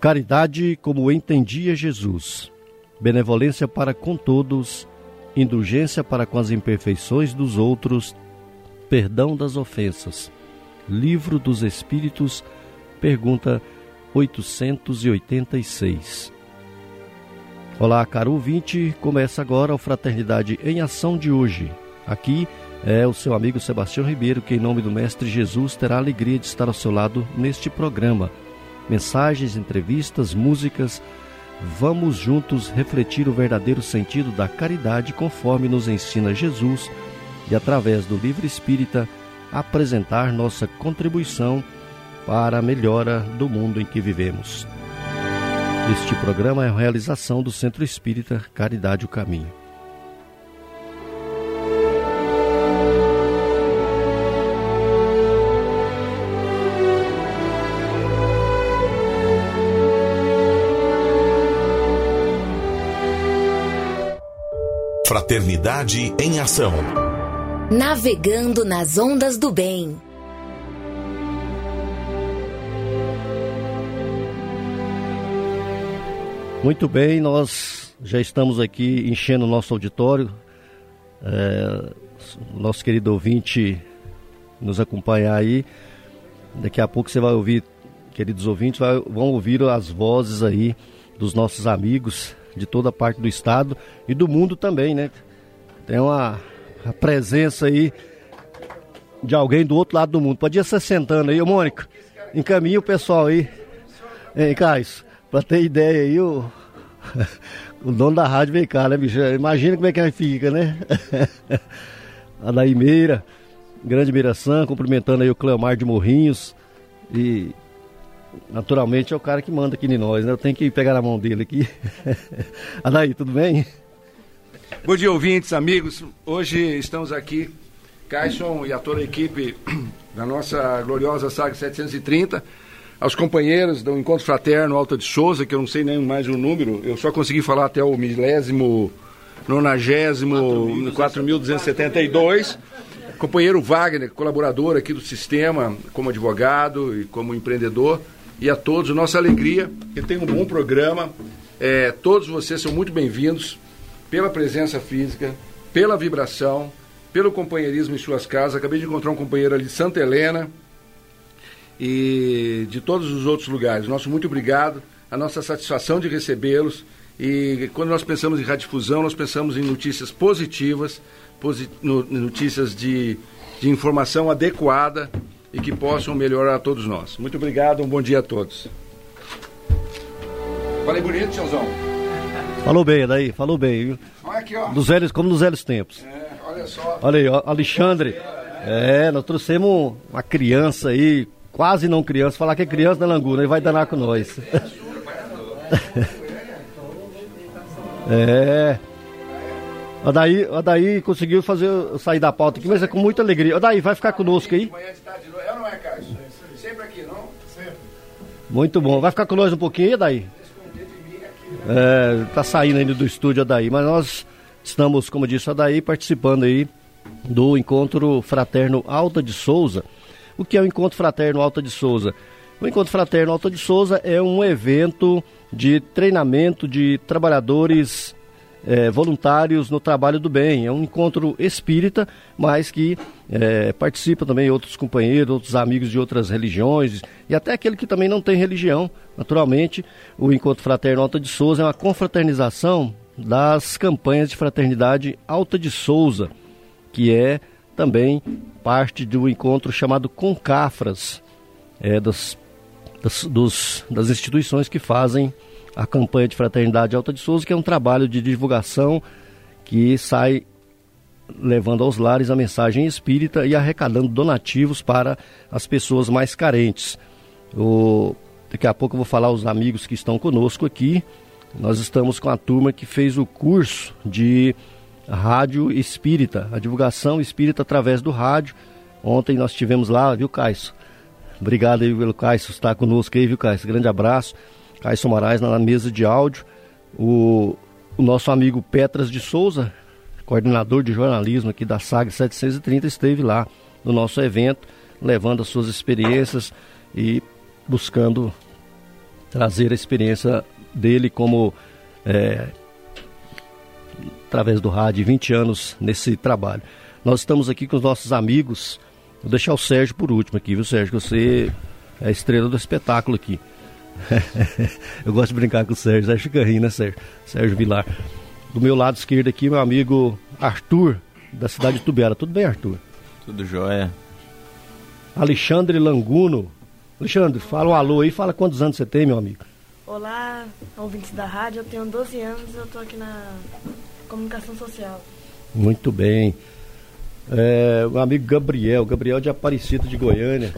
Caridade como entendia Jesus, benevolência para com todos, indulgência para com as imperfeições dos outros, perdão das ofensas. Livro dos Espíritos, pergunta 886. Olá, caro ouvinte, começa agora o Fraternidade em Ação de hoje. Aqui é o seu amigo Sebastião Ribeiro, que em nome do Mestre Jesus terá a alegria de estar ao seu lado neste programa mensagens, entrevistas, músicas. Vamos juntos refletir o verdadeiro sentido da caridade conforme nos ensina Jesus e, através do livro espírita, apresentar nossa contribuição para a melhora do mundo em que vivemos. Este programa é a realização do Centro Espírita Caridade o Caminho. Fraternidade em Ação. Navegando nas ondas do bem. Muito bem, nós já estamos aqui enchendo o nosso auditório. É, nosso querido ouvinte nos acompanhar aí. Daqui a pouco você vai ouvir, queridos ouvintes, vai, vão ouvir as vozes aí dos nossos amigos de toda parte do estado e do mundo também, né? Tem uma presença aí de alguém do outro lado do mundo. Pode ir se sentando aí, ô Mônica. Encaminha o pessoal aí. Hein, Caio? Pra ter ideia aí, o, o dono da rádio vem cá, né, bicho? Imagina como é que fica, né? a Meira, grande Miração, cumprimentando aí o Cleomar de Morrinhos. E naturalmente é o cara que manda aqui em nós, né? Eu tenho que pegar na mão dele aqui. Adaí, tudo bem? Bom dia, ouvintes, amigos. Hoje estamos aqui, Caixon e a toda a equipe da nossa gloriosa Saga 730, aos companheiros do Encontro Fraterno Alta de Souza, que eu não sei nem mais o número, eu só consegui falar até o milésimo, nonagésimo, 4.272. Companheiro Wagner, colaborador aqui do sistema, como advogado e como empreendedor e a todos. Nossa alegria, que tem um bom programa. É, todos vocês são muito bem-vindos pela presença física, pela vibração, pelo companheirismo em suas casas. Acabei de encontrar um companheiro ali de Santa Helena e de todos os outros lugares. Nosso muito obrigado, a nossa satisfação de recebê-los. E quando nós pensamos em radiodifusão, nós pensamos em notícias positivas, posit notícias de, de informação adequada e que possam melhorar a todos nós. Muito obrigado, um bom dia a todos. Falei bonito, tiozão. Falou bem, daí, falou bem, viu? Olha aqui, ó. Dos velhos, como nos velhos tempos. É, olha só. Olha aí, ó, Alexandre. É, nós trouxemos uma criança aí, quase não criança, falar que é criança na né, Languna, ele vai danar com nós. É. A daí, a daí conseguiu fazer sair da pauta aqui, mas é com muita alegria. A daí vai ficar conosco aí. É ou não é, Carlos? Sempre aqui, não? Sempre. Muito bom. Vai ficar nós um pouquinho, daí? É, tá saindo ainda do estúdio a daí, mas nós estamos, como disse a daí, participando aí do encontro fraterno Alta de Souza. O que é o encontro fraterno Alta de Souza? O encontro fraterno Alta de Souza é um evento de treinamento de trabalhadores é, voluntários no trabalho do bem. É um encontro espírita, mas que é, participa também outros companheiros, outros amigos de outras religiões e até aquele que também não tem religião. Naturalmente, o Encontro Fraterno Alta de Souza é uma confraternização das campanhas de fraternidade Alta de Souza, que é também parte do encontro chamado Concafras, é, das, das, dos, das instituições que fazem a campanha de Fraternidade Alta de Souza, que é um trabalho de divulgação que sai levando aos lares a mensagem espírita e arrecadando donativos para as pessoas mais carentes. O, daqui a pouco eu vou falar os amigos que estão conosco aqui. Nós estamos com a turma que fez o curso de rádio espírita, a divulgação espírita através do rádio. Ontem nós tivemos lá, viu, Caio? Obrigado aí pelo Caio estar conosco aí, viu, Caio? Grande abraço. Caio Moraes na mesa de áudio. O, o nosso amigo Petras de Souza, coordenador de jornalismo aqui da SAG 730, esteve lá no nosso evento, levando as suas experiências e buscando trazer a experiência dele como é, através do rádio, 20 anos nesse trabalho. Nós estamos aqui com os nossos amigos. Vou deixar o Sérgio por último aqui, viu, Sérgio? Você é a estrela do espetáculo aqui. Eu gosto de brincar com o Sérgio, Sérgio fica rindo, né, Sérgio? Sérgio Vilar. Do meu lado esquerdo aqui, meu amigo Arthur, da cidade de Tubera. Tudo bem, Arthur? Tudo jóia. Alexandre Languno. Alexandre, fala um alô aí, fala quantos anos você tem, meu amigo. Olá, ouvintes da rádio, eu tenho 12 anos e eu estou aqui na comunicação social. Muito bem. É, meu amigo Gabriel, Gabriel de Aparecida de Goiânia.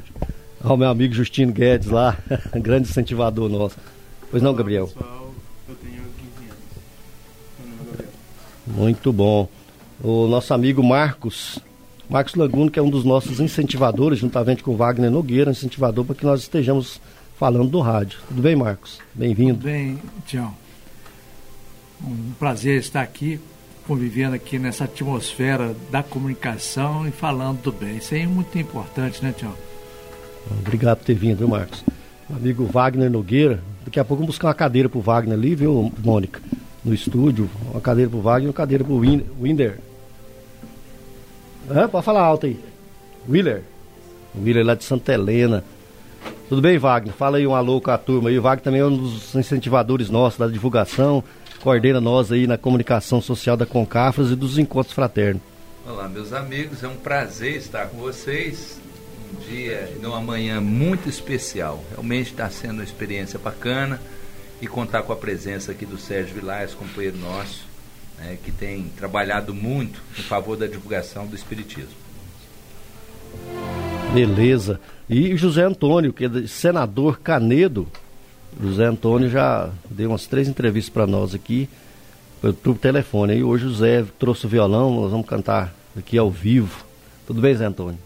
Ao meu amigo Justino Guedes lá, grande incentivador nosso. Pois não, Gabriel? Pessoal, eu tenho 15 anos. Muito bom. O nosso amigo Marcos, Marcos Laguno, que é um dos nossos incentivadores, juntamente com Wagner Nogueira, incentivador para que nós estejamos falando do rádio. Tudo bem, Marcos? Bem-vindo. Tudo bem, Tião. Um prazer estar aqui convivendo aqui nessa atmosfera da comunicação e falando do bem. Isso é muito importante, né, Tião? Obrigado por ter vindo, viu, Marcos? Meu amigo Wagner Nogueira. Daqui a pouco vamos buscar uma cadeira pro Wagner ali, viu, Mônica? No estúdio. Uma cadeira pro Wagner e uma cadeira pro Win Winder. Hã? Pode falar alto aí. Willer. Willer lá de Santa Helena. Tudo bem, Wagner? Fala aí um alô com a turma aí. O Wagner também é um dos incentivadores nossos da divulgação coordena nós aí na comunicação social da Concafras e dos encontros fraternos. Olá, meus amigos, é um prazer estar com vocês. Dia e uma manhã muito especial. Realmente está sendo uma experiência bacana e contar com a presença aqui do Sérgio Vilares, companheiro nosso, né, que tem trabalhado muito em favor da divulgação do Espiritismo. Beleza. E José Antônio, que é senador Canedo, José Antônio já deu umas três entrevistas para nós aqui, por telefone. E hoje o Zé trouxe o violão, nós vamos cantar aqui ao vivo. Tudo bem, Zé Antônio?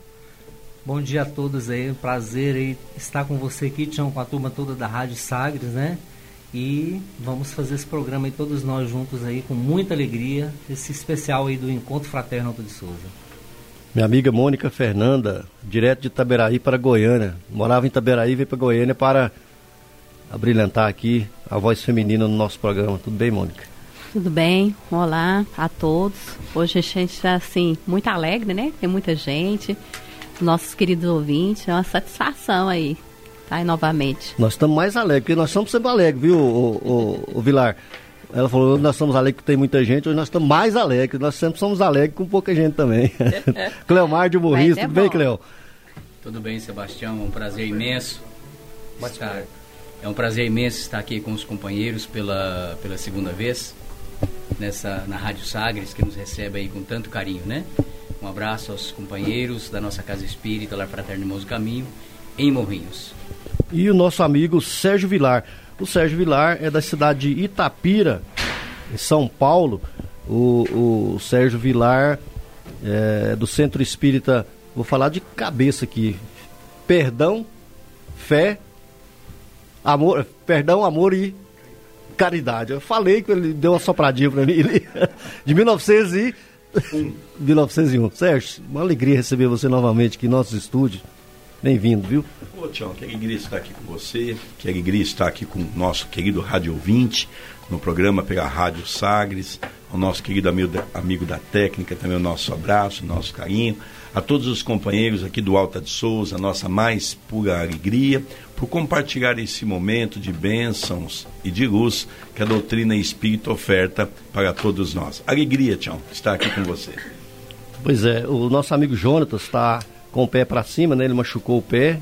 Bom dia a todos aí, um prazer aí estar com você aqui, Tião, com a turma toda da Rádio Sagres, né? E vamos fazer esse programa aí todos nós juntos aí, com muita alegria, esse especial aí do Encontro Fraterno Alto de Souza. Minha amiga Mônica Fernanda, direto de Itaberaí para Goiânia. Morava em Itaberaí e veio para Goiânia para a brilhantar aqui a voz feminina no nosso programa. Tudo bem, Mônica? Tudo bem, olá a todos. Hoje a gente está assim, muito alegre, né? Tem muita gente, nossos queridos ouvintes, é uma satisfação aí tá aí novamente. Nós estamos mais alegres, porque nós estamos sempre alegres, viu, o, o, o Vilar? Ela falou, nós estamos alegres que tem muita gente, hoje nós estamos mais alegres, nós sempre somos alegres com pouca gente também. Cleomar de Morris, é tudo bom. bem, Cleo? Tudo bem, Sebastião, um prazer imenso estar é um prazer imenso estar aqui com os companheiros pela, pela segunda vez, nessa, na Rádio Sagres, que nos recebe aí com tanto carinho, né? Um abraço aos companheiros da nossa Casa Espírita, Lar Fraterno Irmãos Caminho, em Morrinhos. E o nosso amigo Sérgio Vilar. O Sérgio Vilar é da cidade de Itapira, em São Paulo. O, o Sérgio Vilar é do Centro Espírita, vou falar de cabeça aqui. Perdão, fé Amor, perdão, amor e caridade. Eu falei que ele deu uma sopradinha para mim de 1900 e 1901. Sérgio, uma alegria receber você novamente aqui em nossos estúdios. Bem-vindo, viu? Ô, Tião, que alegria estar aqui com você, que alegria estar aqui com o nosso querido rádio ouvinte, no programa pela Rádio Sagres, o nosso querido amigo da, amigo da técnica, também o nosso abraço, o nosso carinho, a todos os companheiros aqui do Alta de Souza, nossa mais pura alegria, por compartilhar esse momento de bênçãos e de luz que a doutrina espírita oferta para todos nós. Alegria, Tião, estar aqui com você. Pois é, o nosso amigo Jonatas está com o pé para cima, né? Ele machucou o pé.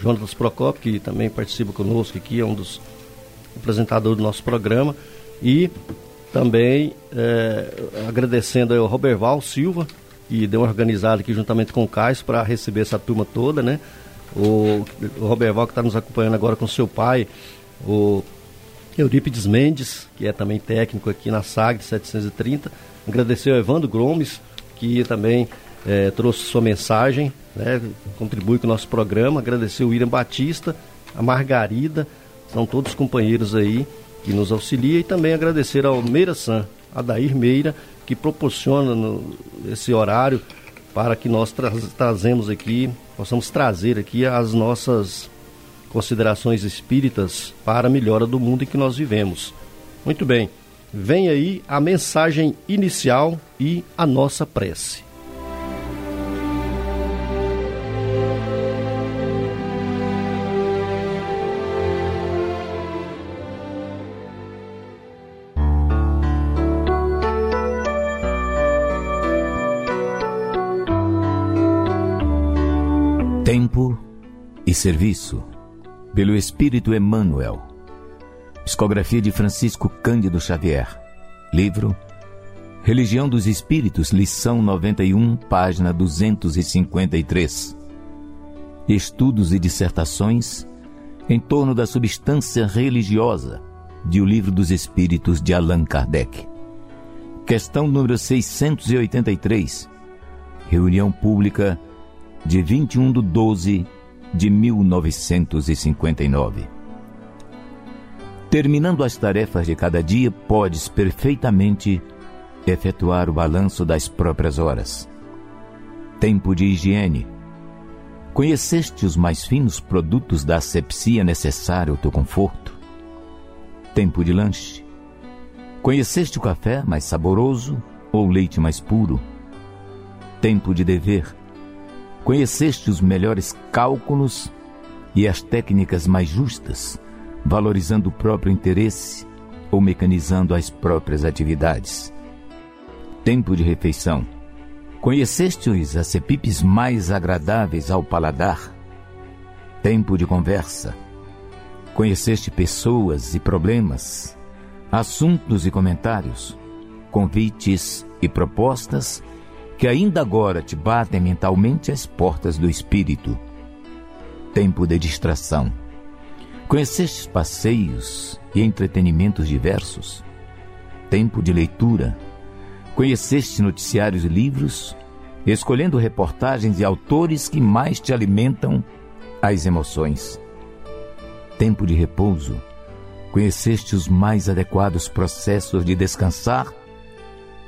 Jonatas Procopio, que também participa conosco aqui, é um dos apresentadores do nosso programa. E também é, agradecendo ao Roberval Silva, que deu uma organizada aqui juntamente com o Cais para receber essa turma toda, né? o, o Roberval que está nos acompanhando agora com seu pai, o Eurípides Mendes, que é também técnico aqui na SAG 730. Agradecer ao Evandro Gomes, que também é, trouxe sua mensagem, né, contribui com o nosso programa. Agradecer o William Batista, a Margarida, são todos companheiros aí que nos auxilia e também agradecer ao Meira San, Adair Meira, que proporciona no, esse horário para que nós tra trazemos aqui, possamos trazer aqui as nossas considerações espíritas para a melhora do mundo em que nós vivemos. Muito bem, vem aí a mensagem inicial e a nossa prece. Serviço pelo Espírito Emmanuel. Psicografia de Francisco Cândido Xavier. Livro Religião dos Espíritos, lição 91, página 253. Estudos e dissertações em torno da substância religiosa de O Livro dos Espíritos de Allan Kardec. Questão número 683. Reunião pública de 21 de 12 de 1959. Terminando as tarefas de cada dia, podes perfeitamente efetuar o balanço das próprias horas. Tempo de higiene. Conheceste os mais finos produtos da asepsia necessária ao teu conforto? Tempo de lanche. Conheceste o café mais saboroso ou o leite mais puro? Tempo de dever. Conheceste os melhores cálculos e as técnicas mais justas, valorizando o próprio interesse ou mecanizando as próprias atividades. Tempo de refeição. Conheceste os acepipes mais agradáveis ao paladar? Tempo de conversa. Conheceste pessoas e problemas, assuntos e comentários, convites e propostas que ainda agora te batem mentalmente as portas do espírito. Tempo de distração. Conhecestes passeios e entretenimentos diversos? Tempo de leitura. Conheceste noticiários e livros, escolhendo reportagens e autores que mais te alimentam as emoções. Tempo de repouso. Conheceste os mais adequados processos de descansar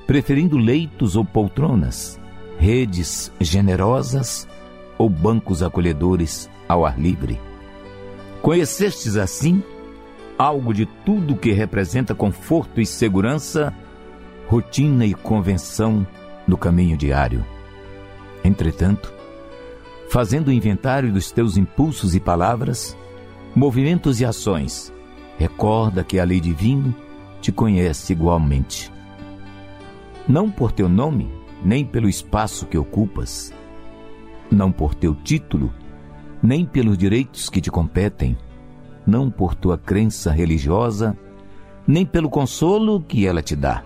preferindo leitos ou poltronas, redes generosas ou bancos acolhedores ao ar livre. Conhecestes assim algo de tudo que representa conforto e segurança, rotina e convenção no caminho diário. Entretanto, fazendo o inventário dos teus impulsos e palavras, movimentos e ações, recorda que a lei divina te conhece igualmente não por teu nome, nem pelo espaço que ocupas, não por teu título, nem pelos direitos que te competem, não por tua crença religiosa, nem pelo consolo que ela te dá,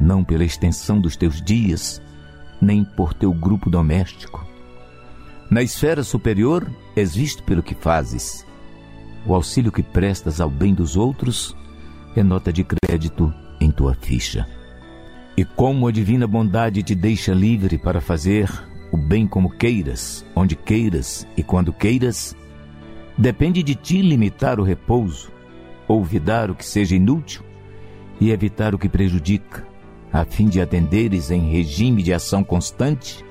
não pela extensão dos teus dias, nem por teu grupo doméstico. Na esfera superior és visto pelo que fazes. O auxílio que prestas ao bem dos outros é nota de crédito em tua ficha. E como a divina bondade te deixa livre para fazer o bem como queiras, onde queiras e quando queiras, depende de ti limitar o repouso, olvidar o que seja inútil e evitar o que prejudica, a fim de atenderes em regime de ação constante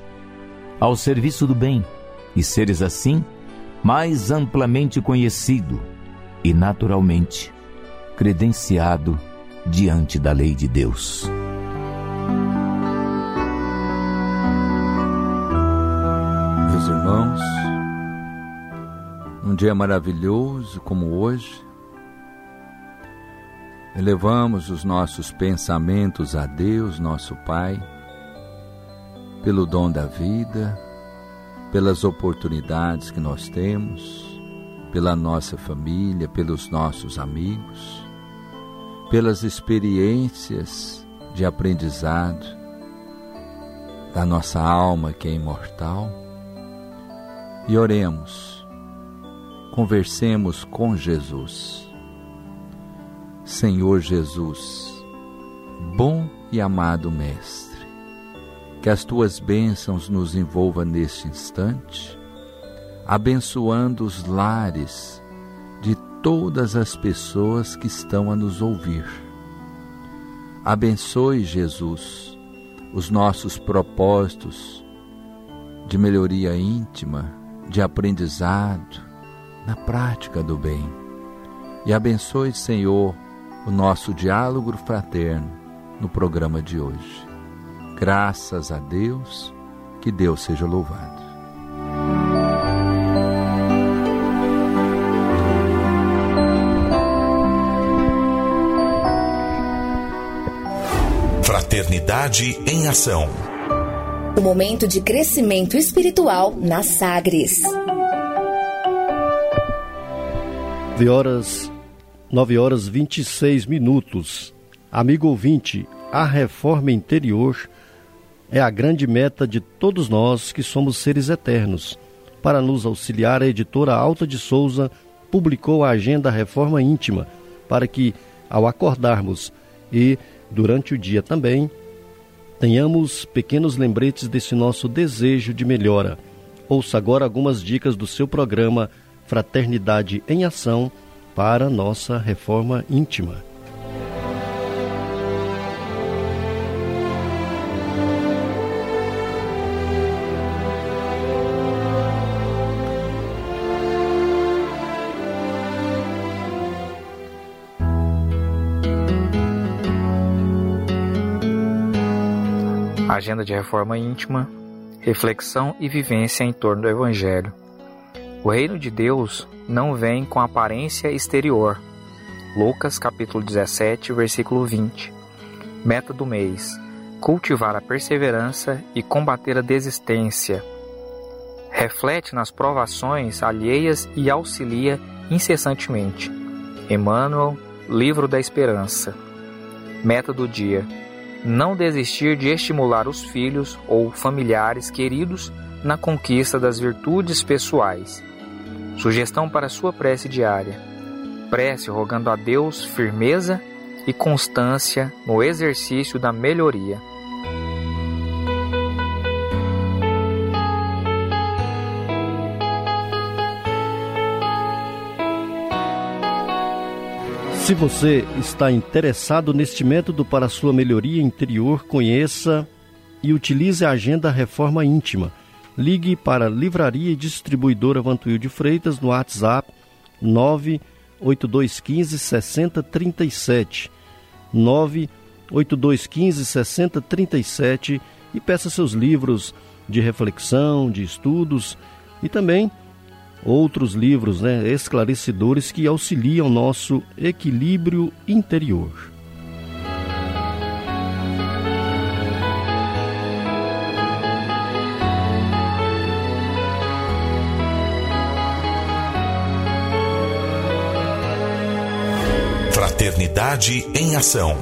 ao serviço do bem e seres assim mais amplamente conhecido e naturalmente credenciado diante da lei de Deus. Meus irmãos, um dia maravilhoso como hoje, elevamos os nossos pensamentos a Deus, nosso Pai, pelo dom da vida, pelas oportunidades que nós temos, pela nossa família, pelos nossos amigos, pelas experiências de aprendizado da nossa alma que é imortal. E oremos, conversemos com Jesus. Senhor Jesus, bom e amado Mestre, que as tuas bênçãos nos envolvam neste instante, abençoando os lares de todas as pessoas que estão a nos ouvir Abençoe, Jesus, os nossos propósitos de melhoria íntima, de aprendizado, na prática do bem. E abençoe, Senhor, o nosso diálogo fraterno no programa de hoje. Graças a Deus, que Deus seja louvado. Fraternidade em Ação. O momento de crescimento espiritual na Sagres. 9 horas, 9 horas 26 minutos. Amigo ouvinte, a reforma interior é a grande meta de todos nós que somos seres eternos. Para nos auxiliar, a editora Alta de Souza publicou a agenda Reforma Íntima, para que, ao acordarmos e durante o dia também, tenhamos pequenos lembretes desse nosso desejo de melhora. Ouça agora algumas dicas do seu programa Fraternidade em Ação para nossa reforma íntima. De Reforma Íntima, Reflexão e Vivência em torno do Evangelho. O reino de Deus não vem com aparência exterior. Lucas capítulo 17, versículo 20. Meta do mês: cultivar a perseverança e combater a desistência. Reflete nas provações alheias e auxilia incessantemente. Emmanuel, Livro da Esperança. Meta do dia: não desistir de estimular os filhos ou familiares queridos na conquista das virtudes pessoais. Sugestão para sua prece diária: prece rogando a Deus firmeza e constância no exercício da melhoria. Se você está interessado neste método para sua melhoria interior, conheça e utilize a Agenda Reforma Íntima. Ligue para Livraria e Distribuidora Vantuil de Freitas no WhatsApp 98215 6037. 98215 6037 e peça seus livros de reflexão, de estudos e também outros livros né, esclarecedores que auxiliam nosso equilíbrio interior. Fraternidade em Ação.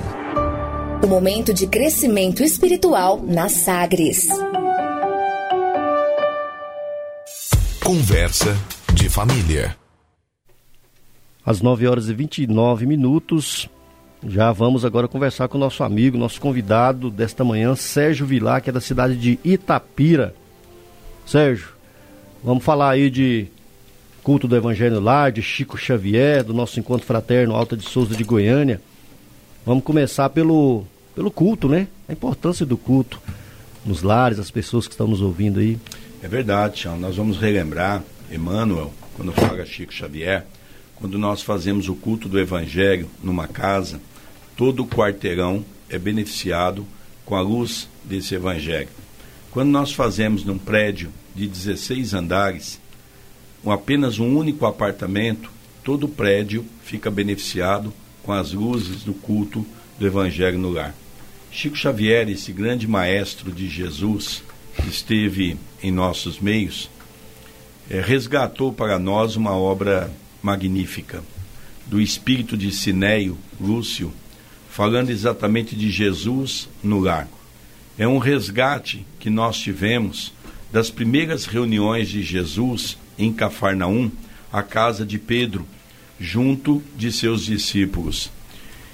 O momento de crescimento espiritual na Sagres. Conversa de família. Às 9 horas e 29 minutos, já vamos agora conversar com o nosso amigo, nosso convidado desta manhã, Sérgio Vilar, que é da cidade de Itapira. Sérgio, vamos falar aí de culto do Evangelho Lar, de Chico Xavier, do nosso encontro fraterno Alta de Souza de Goiânia. Vamos começar pelo, pelo culto, né? A importância do culto nos lares, as pessoas que estão nos ouvindo aí. É verdade. Nós vamos relembrar Emmanuel, quando fala Chico Xavier, quando nós fazemos o culto do Evangelho numa casa, todo o quarteirão é beneficiado com a luz desse Evangelho. Quando nós fazemos num prédio de 16 andares, com apenas um único apartamento, todo o prédio fica beneficiado com as luzes do culto do Evangelho no lar. Chico Xavier, esse grande maestro de Jesus, esteve em nossos meios, é, resgatou para nós uma obra magnífica do espírito de Sinéio Lúcio, falando exatamente de Jesus no lar. É um resgate que nós tivemos das primeiras reuniões de Jesus em Cafarnaum, a casa de Pedro, junto de seus discípulos.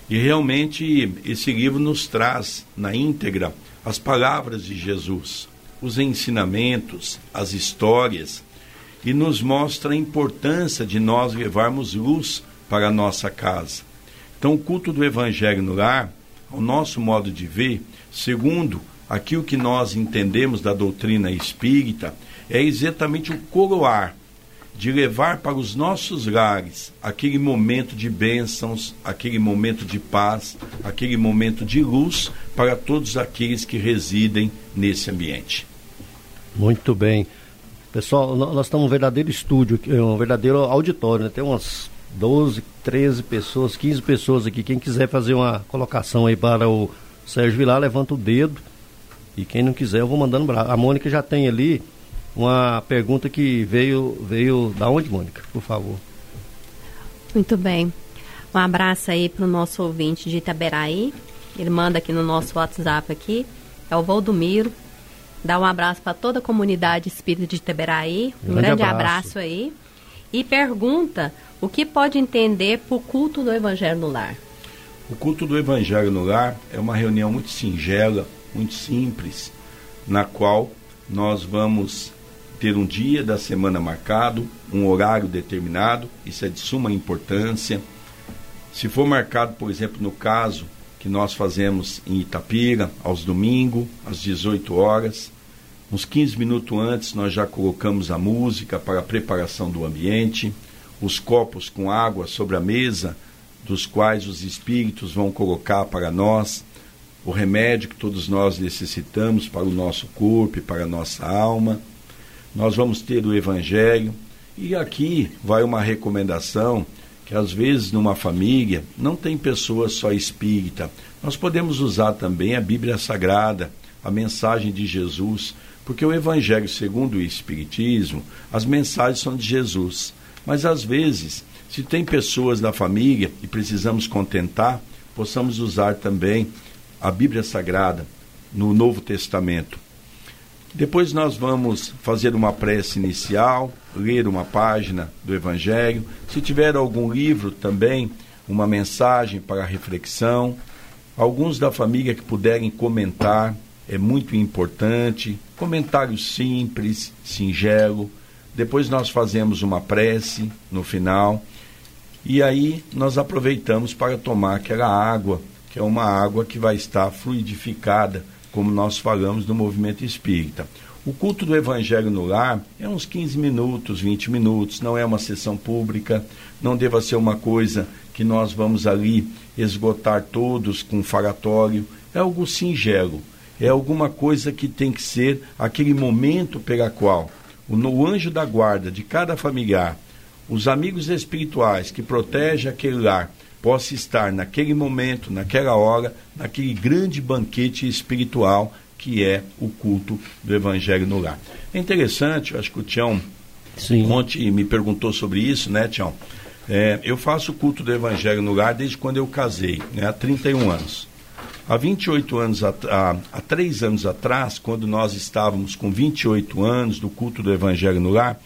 E realmente esse livro nos traz na íntegra as palavras de Jesus, os ensinamentos, as histórias, e nos mostra a importância de nós levarmos luz para a nossa casa. Então, o culto do Evangelho no lar, ao nosso modo de ver, segundo aquilo que nós entendemos da doutrina espírita, é exatamente o coroar, de levar para os nossos lares aquele momento de bênçãos, aquele momento de paz, aquele momento de luz para todos aqueles que residem nesse ambiente. Muito bem. Pessoal, nós estamos um verdadeiro estúdio, um verdadeiro auditório, né? Tem umas 12, 13 pessoas, 15 pessoas aqui. Quem quiser fazer uma colocação aí para o Sérgio Vilar, levanta o dedo. E quem não quiser, eu vou mandando. A Mônica já tem ali uma pergunta que veio, veio da onde, Mônica? Por favor. Muito bem. Um abraço aí para o nosso ouvinte de Itaberaí. Ele manda aqui no nosso WhatsApp aqui. É o Valdomiro. Dá um abraço para toda a comunidade espírita de Itaberaí. Um grande, grande abraço. abraço aí. E pergunta o que pode entender por culto do Evangelho no Lar. O culto do Evangelho no Lar é uma reunião muito singela, muito simples, na qual nós vamos ter um dia da semana marcado, um horário determinado, isso é de suma importância. Se for marcado, por exemplo, no caso que nós fazemos em Itapira, aos domingos, às 18 horas, uns 15 minutos antes nós já colocamos a música para a preparação do ambiente, os copos com água sobre a mesa, dos quais os espíritos vão colocar para nós o remédio que todos nós necessitamos para o nosso corpo e para a nossa alma nós vamos ter o Evangelho. E aqui vai uma recomendação que às vezes numa família não tem pessoa só espírita. Nós podemos usar também a Bíblia Sagrada, a mensagem de Jesus, porque o Evangelho segundo o Espiritismo, as mensagens são de Jesus. Mas às vezes, se tem pessoas da família e precisamos contentar, possamos usar também a Bíblia Sagrada no Novo Testamento. Depois nós vamos fazer uma prece inicial, ler uma página do Evangelho. Se tiver algum livro também, uma mensagem para reflexão. Alguns da família que puderem comentar, é muito importante. Comentário simples, singelo. Depois nós fazemos uma prece no final. E aí nós aproveitamos para tomar aquela água, que é uma água que vai estar fluidificada como nós falamos no movimento espírita. O culto do Evangelho no lar é uns 15 minutos, 20 minutos, não é uma sessão pública, não deva ser uma coisa que nós vamos ali esgotar todos com faratório, é algo singelo, é alguma coisa que tem que ser aquele momento pela qual o, o anjo da guarda de cada familiar, os amigos espirituais que protegem aquele lar, possa estar naquele momento, naquela hora, naquele grande banquete espiritual que é o culto do Evangelho no lar. É interessante, eu acho que o Tião Sim. ontem me perguntou sobre isso, né, Tião? É, eu faço o culto do Evangelho no lar desde quando eu casei, né, há 31 anos. Há 28 anos, há, há 3 anos atrás, quando nós estávamos com 28 anos do culto do Evangelho no lar,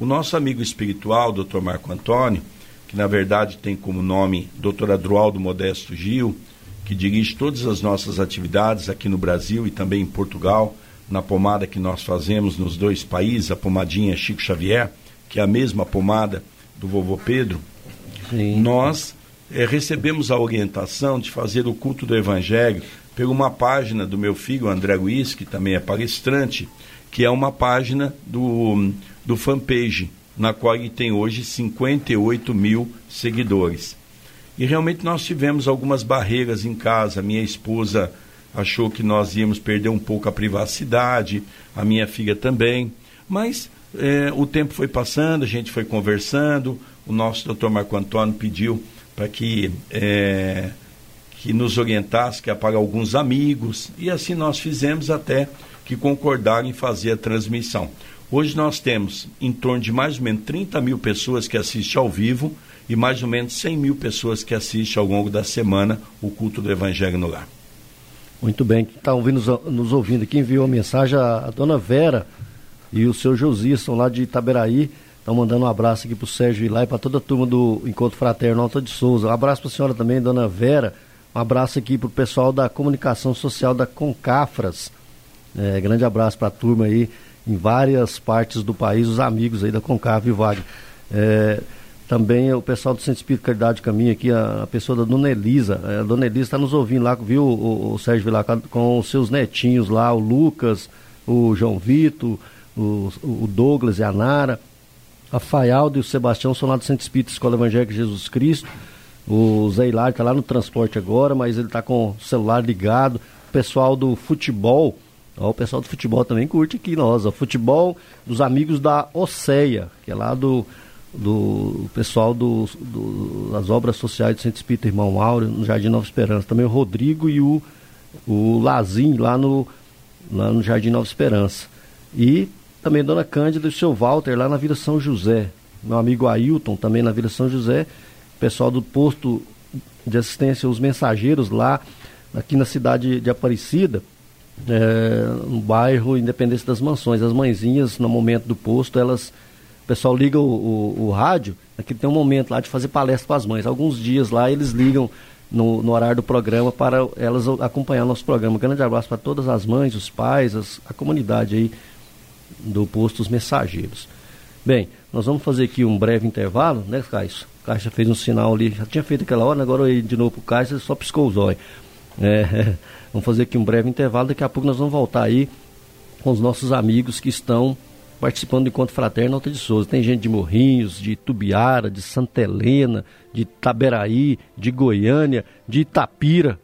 o nosso amigo espiritual, Dr. Marco Antônio, que na verdade tem como nome Dr. Adroaldo Modesto Gil, que dirige todas as nossas atividades aqui no Brasil e também em Portugal, na pomada que nós fazemos nos dois países, a pomadinha Chico Xavier, que é a mesma pomada do vovô Pedro. Sim. Nós é, recebemos a orientação de fazer o culto do Evangelho por uma página do meu filho André Luiz, que também é palestrante, que é uma página do, do fanpage na qual ele tem hoje 58 mil seguidores. E realmente nós tivemos algumas barreiras em casa. Minha esposa achou que nós íamos perder um pouco a privacidade, a minha filha também. Mas é, o tempo foi passando, a gente foi conversando. O nosso doutor Marco Antônio pediu para que, é, que nos orientasse, que é alguns amigos. E assim nós fizemos até que concordaram em fazer a transmissão. Hoje nós temos em torno de mais ou menos 30 mil pessoas que assistem ao vivo e mais ou menos 100 mil pessoas que assistem ao longo da semana o culto do Evangelho no Lar. Muito bem, está ouvindo, nos ouvindo aqui, enviou a mensagem a, a dona Vera e o seu Josias, são lá de Itaberaí, estão mandando um abraço aqui para o Sérgio Ilá e para toda a turma do Encontro Fraterno Alta de Souza. Um abraço para a senhora também, dona Vera, um abraço aqui para o pessoal da comunicação social da Concafras. É, grande abraço para a turma aí em várias partes do país, os amigos aí da Concave e. É, também o pessoal do Centro Espírito Caridade Caminho aqui, a, a, pessoa da Dona Elisa. É, a Dona Elisa está nos ouvindo lá, viu o, o Sérgio Vilar com os seus netinhos lá, o Lucas, o João Vitor, o, o Douglas e a Nara. A Faialdo e o Sebastião são lá do Centro Espírita Escola Evangélica Jesus Cristo. O Zé Hilário está lá no transporte agora, mas ele está com o celular ligado. O pessoal do futebol, ó, o pessoal do futebol também curte aqui nós. O futebol dos amigos da Oceia, que é lá do, do pessoal do, do, das obras sociais do Centro Espírita Irmão Áureo, no Jardim Nova Esperança. Também o Rodrigo e o, o Lazim, lá no, lá no Jardim Nova Esperança. E também Dona Cândida e o seu Walter, lá na Vila São José. Meu amigo Ailton, também na Vila São José. Pessoal do posto de assistência, os mensageiros lá, aqui na cidade de Aparecida, é, no bairro Independência das Mansões. As mãezinhas, no momento do posto, elas. O pessoal liga o, o, o rádio, aqui tem um momento lá de fazer palestra para as mães. Alguns dias lá eles ligam no, no, horário do programa para elas acompanhar nosso programa. Um grande abraço para todas as mães, os pais, as, a comunidade aí do posto Os Mensageiros. Bem, nós vamos fazer aqui um breve intervalo, né, Caixa? O Caixa fez um sinal ali, já tinha feito aquela hora, agora eu de novo para o Caixa, só piscou os olhos. É, vamos fazer aqui um breve intervalo, daqui a pouco nós vamos voltar aí com os nossos amigos que estão participando do Encontro Fraterno Alta de Souza. Tem gente de Morrinhos, de Tubiara, de Santa Helena, de Taberaí, de Goiânia, de Itapira,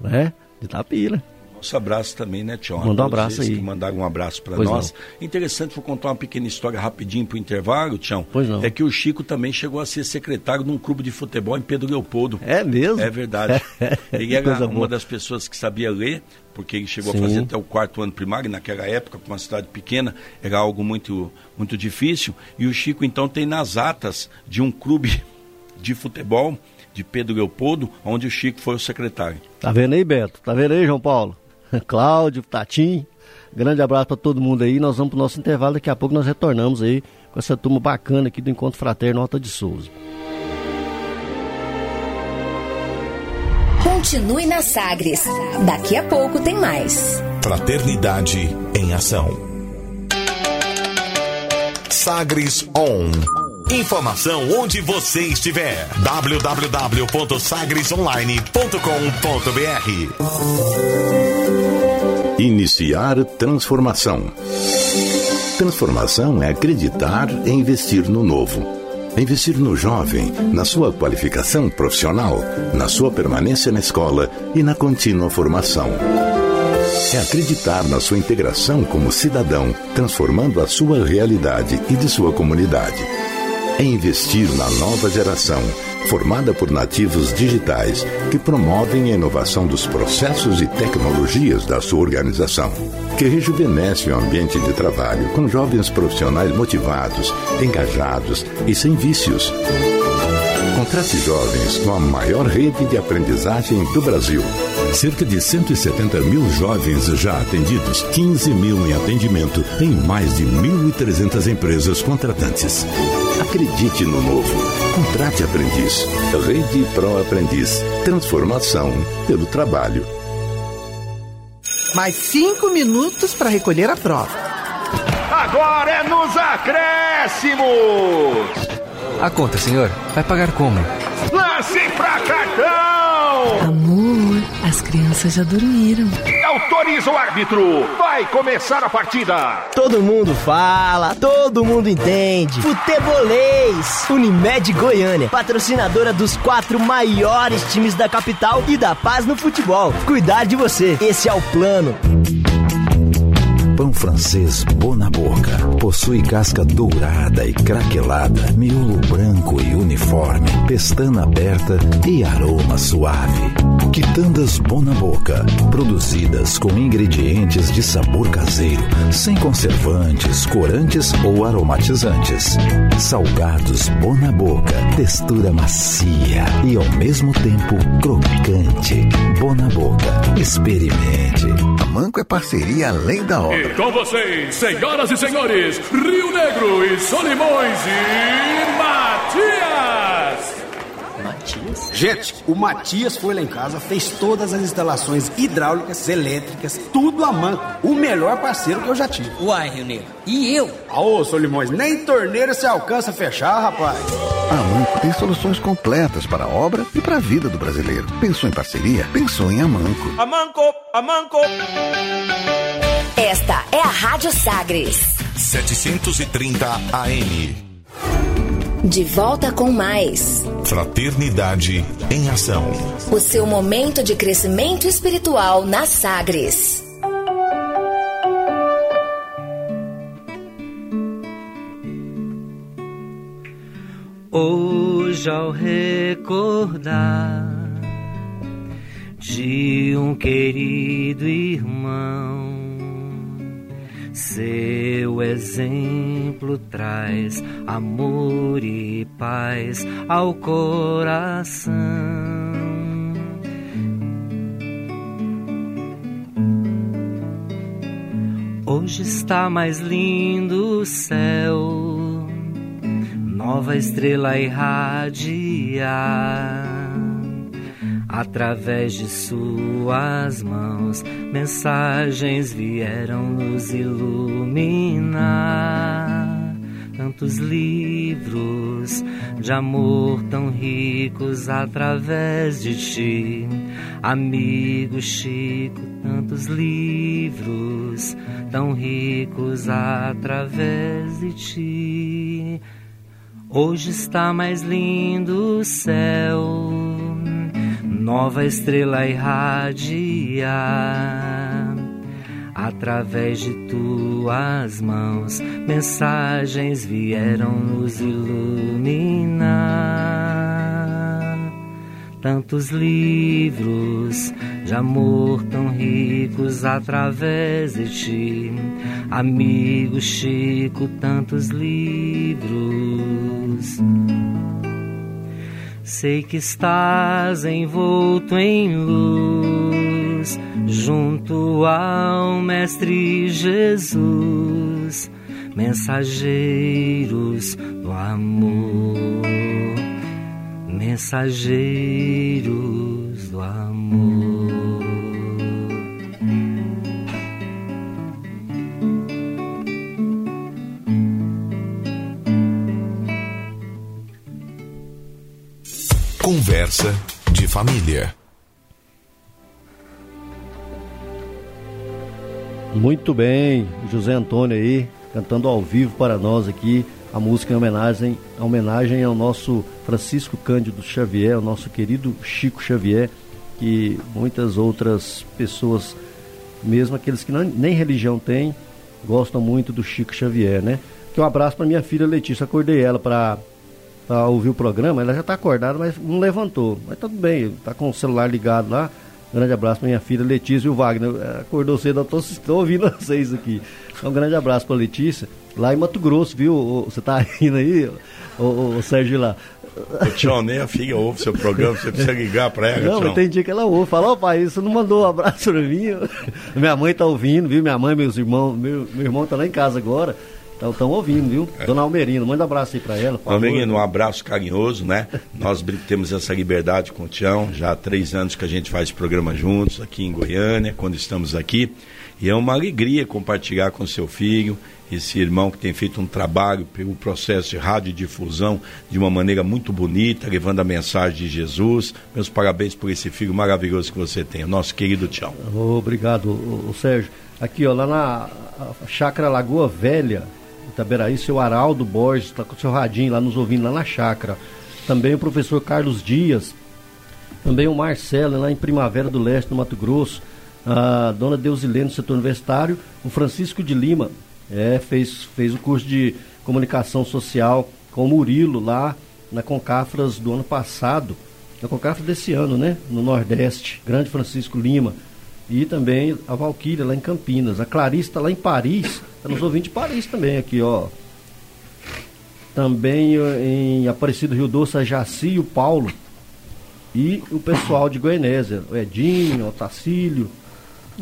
né? De Itapira. Nosso abraço também, né, Tião? Manda um abraço aí. Que mandaram um abraço para nós. Não. Interessante, vou contar uma pequena história rapidinho para o intervalo, Tião. Pois não. É que o Chico também chegou a ser secretário de um clube de futebol em Pedro Leopoldo. É mesmo? É verdade. ele era uma boa. das pessoas que sabia ler, porque ele chegou Sim. a fazer até o quarto ano primário, naquela época, para uma cidade pequena, era algo muito, muito difícil. E o Chico, então, tem nas atas de um clube de futebol de Pedro Leopoldo, onde o Chico foi o secretário. Tá vendo aí, Beto? Tá vendo aí, João Paulo? Cláudio, Tatim. Grande abraço para todo mundo aí. Nós vamos para o nosso intervalo. Daqui a pouco nós retornamos aí com essa turma bacana aqui do Encontro Fraterno Alta de Souza. Continue na Sagres. Daqui a pouco tem mais. Fraternidade em Ação. Sagres On. Informação onde você estiver. www.sagresonline.com.br Iniciar transformação. Transformação é acreditar e investir no novo. Investir no jovem, na sua qualificação profissional, na sua permanência na escola e na contínua formação. É acreditar na sua integração como cidadão, transformando a sua realidade e de sua comunidade é investir na nova geração, formada por nativos digitais que promovem a inovação dos processos e tecnologias da sua organização, que rejuvenesce o ambiente de trabalho com jovens profissionais motivados, engajados e sem vícios. Contrate jovens com a maior rede de aprendizagem do Brasil. Cerca de 170 mil jovens já atendidos, 15 mil em atendimento em mais de 1.300 empresas contratantes. Acredite no novo. Contrate aprendiz. Rede Pro Aprendiz. Transformação pelo trabalho. Mais cinco minutos para recolher a prova. Agora é nos acréscimos! A conta, senhor. Vai pagar como? Lance pra cartão! Amor, as crianças já dormiram. Autoriza o árbitro. Vai começar a partida. Todo mundo fala, todo mundo entende. Futebolês. Unimed Goiânia, patrocinadora dos quatro maiores times da capital e da paz no futebol. Cuidar de você. Esse é o plano. Pão francês Bonaboca possui casca dourada e craquelada, miolo branco e uniforme, pestana aberta e aroma suave. Quitandas Bonaboca, produzidas com ingredientes de sabor caseiro, sem conservantes, corantes ou aromatizantes. Salgados Bonaboca, textura macia e ao mesmo tempo crocante. Bonaboca, experimente. A Manco é parceria além da obra. Com vocês, senhoras e senhores, Rio Negro e Solimões e Matias! Matias? Gente, o Matias foi lá em casa, fez todas as instalações hidráulicas, elétricas, tudo a mão. O melhor parceiro que eu já tive. Uai, Rio Negro, e eu? Ô, Solimões, nem torneira se alcança a fechar, rapaz. A Manco tem soluções completas para a obra e para a vida do brasileiro. Pensou em parceria? Pensou em Amanco. Amanco, Amanco. Esta é a Rádio Sagres. 730 AM. De volta com mais. Fraternidade em Ação. O seu momento de crescimento espiritual na Sagres. Hoje, ao recordar de um querido irmão, seu exemplo traz amor e paz ao coração. Hoje está mais lindo o céu, nova estrela irradiar Através de suas mãos, mensagens vieram nos iluminar. Tantos livros de amor tão ricos através de ti, amigo Chico. Tantos livros tão ricos através de ti. Hoje está mais lindo o céu nova estrela irradia através de tuas mãos, mensagens vieram nos iluminar. Tantos livros de amor tão ricos através de ti, amigo Chico, tantos livros Sei que estás envolto em luz, junto ao Mestre Jesus, mensageiros do amor, mensageiros do amor. Conversa de família. Muito bem, José Antônio aí, cantando ao vivo para nós aqui a música em homenagem, homenagem ao nosso Francisco Cândido Xavier, ao nosso querido Chico Xavier, que muitas outras pessoas, mesmo aqueles que não, nem religião têm, gostam muito do Chico Xavier, né? Que um abraço para minha filha Letícia, acordei ela para para ouvir o programa, ela já está acordada, mas não levantou. Mas tudo bem, está com o celular ligado lá. Grande abraço para minha filha Letícia e o Wagner. É, acordou cedo, eu estou ouvindo vocês aqui. Então, um grande abraço para Letícia. Lá em Mato Grosso, viu? Você está indo aí, o, Sérgio lá. O Tchau, nem a filha ouve seu programa, você precisa ligar para ela. Não, tem dia que ela ouve. Fala, ó pai, você não mandou um abraço para mim. minha mãe está ouvindo, viu? Minha mãe, meus irmãos, meu, meu irmão está lá em casa agora. Estão ouvindo, viu? É. Dona Almerino, manda um abraço aí para ela. Almerino, um abraço carinhoso, né? Nós temos essa liberdade com o Tião, já há três anos que a gente faz programa juntos aqui em Goiânia, quando estamos aqui. E é uma alegria compartilhar com seu filho, esse irmão que tem feito um trabalho pelo processo de radiodifusão de uma maneira muito bonita, levando a mensagem de Jesus. Meus parabéns por esse filho maravilhoso que você tem, o nosso querido Tião. Obrigado, Sérgio. Aqui, ó, lá na Chácara Lagoa Velha, Itaberaí, seu Araldo Borges, está com o seu radinho lá nos ouvindo lá na chácara. Também o professor Carlos Dias, também o Marcelo, lá em Primavera do Leste, no Mato Grosso, a dona Deusilene, no setor universitário, o Francisco de Lima, é, fez, fez o curso de comunicação social com o Murilo lá na Concafras do ano passado, na Concafra desse ano, né? No Nordeste, grande Francisco Lima. E também a Valquíria lá em Campinas. A Clarice lá em Paris, Está nos ouvindo de Paris também aqui, ó. Também em Aparecido Rio Doce, a Jaci e o Paulo. E o pessoal de Goianésia, o Edinho, o Tacílio,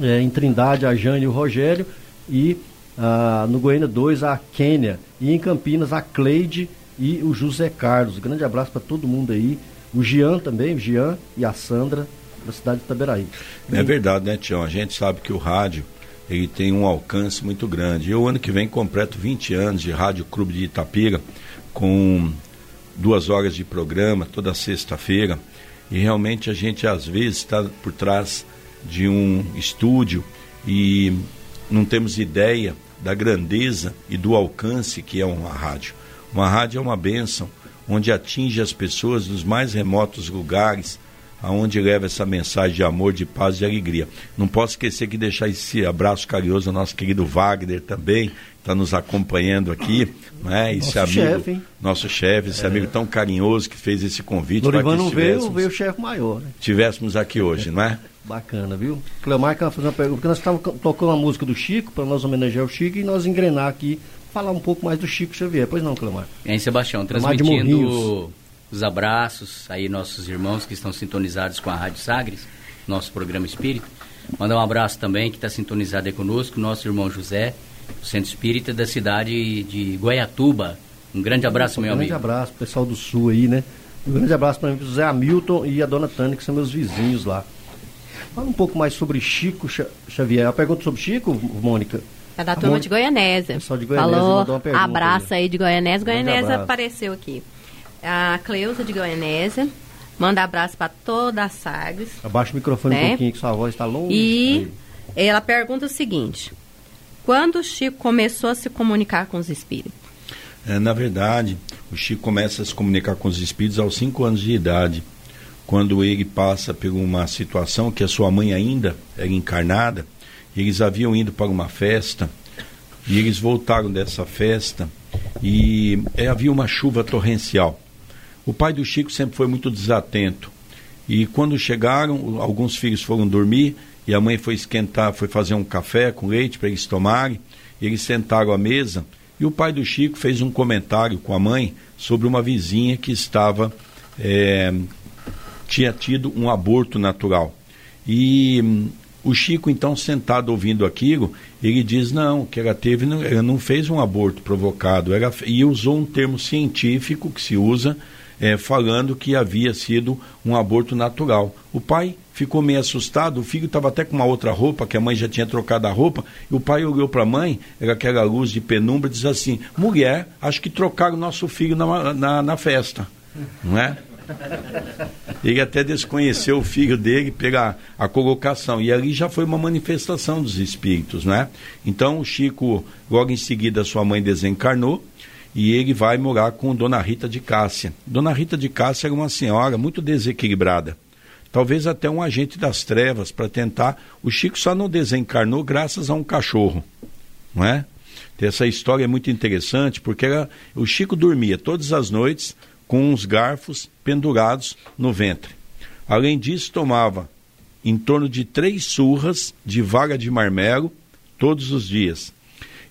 é, em Trindade, a Jane e o Rogério. E ah, no Goiânia 2, a Quênia. E em Campinas, a Cleide e o José Carlos. Grande abraço para todo mundo aí. O Gian também, o Gian e a Sandra, da cidade de Itaberaí. É verdade, né, Tião? A gente sabe que o rádio ele tem um alcance muito grande. Eu, ano que vem, completo 20 anos de Rádio Clube de Itapira, com duas horas de programa toda sexta-feira. E realmente a gente, às vezes, está por trás de um estúdio e não temos ideia da grandeza e do alcance que é uma rádio. Uma rádio é uma bênção, onde atinge as pessoas dos mais remotos lugares, aonde leva essa mensagem de amor, de paz e de alegria. Não posso esquecer que deixar esse abraço carinhoso ao nosso querido Wagner também, está nos acompanhando aqui, né? Esse nosso amigo, chefe, hein? nosso chefe, esse é. amigo tão carinhoso que fez esse convite. Lorivan não veio, veio o chefe maior, né? Tivéssemos aqui hoje, não é? Bacana, viu? Cleomar quer fazer uma pergunta, porque nós estávamos tocando a música do Chico, para nós homenagear o Chico e nós engrenar aqui, falar um pouco mais do Chico Xavier. Pois não, Cleomar? E aí, Sebastião, transmitindo os abraços aí nossos irmãos que estão sintonizados com a Rádio Sagres, nosso programa Espírito. Mandar um abraço também que está sintonizado aí conosco, nosso irmão José, Centro Espírita da cidade de Goiatuba. Um grande abraço, um meu grande amigo. Um grande abraço, pessoal do Sul aí, né? Um grande abraço para o José Hamilton e a dona Tânia, que são meus vizinhos lá. Fala um pouco mais sobre Chico Xavier. A pergunta sobre Chico, Mônica? É da turma de Goianésia. Pessoal de Goianésia Falou, mandou uma pergunta. abraço aí de Goianésia. Goianésia apareceu aqui. A Cleusa de Goianésia. Manda abraço para toda a Sagres. Abaixa o microfone Né? um pouquinho, que sua voz está longe. E ela pergunta o seguinte: quando o Chico começou a se comunicar com os espíritos? É, na verdade, o Chico começa a se comunicar com os espíritos aos 5 anos de idade, quando ele passa por uma situação que a sua mãe ainda era encarnada, e eles haviam ido para uma festa, e eles voltaram dessa festa, e é, havia uma chuva torrencial. O pai do Chico sempre foi muito desatento, e quando chegaram, alguns filhos foram dormir, e a mãe foi esquentar, foi fazer um café com leite para eles tomarem, eles sentaram à mesa, e o pai do Chico fez um comentário com a mãe sobre uma vizinha que estava é, tinha tido um aborto natural. E hum, o Chico, então, sentado ouvindo aquilo, ele diz não, que ela teve, não, ela não fez um aborto provocado, ela, e usou um termo científico que se usa é, falando que havia sido um aborto natural. O pai ficou meio assustado, o filho estava até com uma outra roupa, que a mãe já tinha trocado a roupa, e o pai olhou para a mãe, era aquela luz de penumbra, e diz assim: mulher, acho que trocaram nosso filho na, na, na festa, não é? Ele até desconheceu o filho dele pela a colocação. E ali já foi uma manifestação dos espíritos, né? Então o Chico, logo em seguida, sua mãe desencarnou e ele vai morar com Dona Rita de Cássia. Dona Rita de Cássia era uma senhora muito desequilibrada. Talvez até um agente das trevas para tentar. O Chico só não desencarnou graças a um cachorro, não é? Essa história é muito interessante porque era, o Chico dormia todas as noites com uns garfos pendurados no ventre. Além disso, tomava em torno de três surras de vaga de marmelo todos os dias.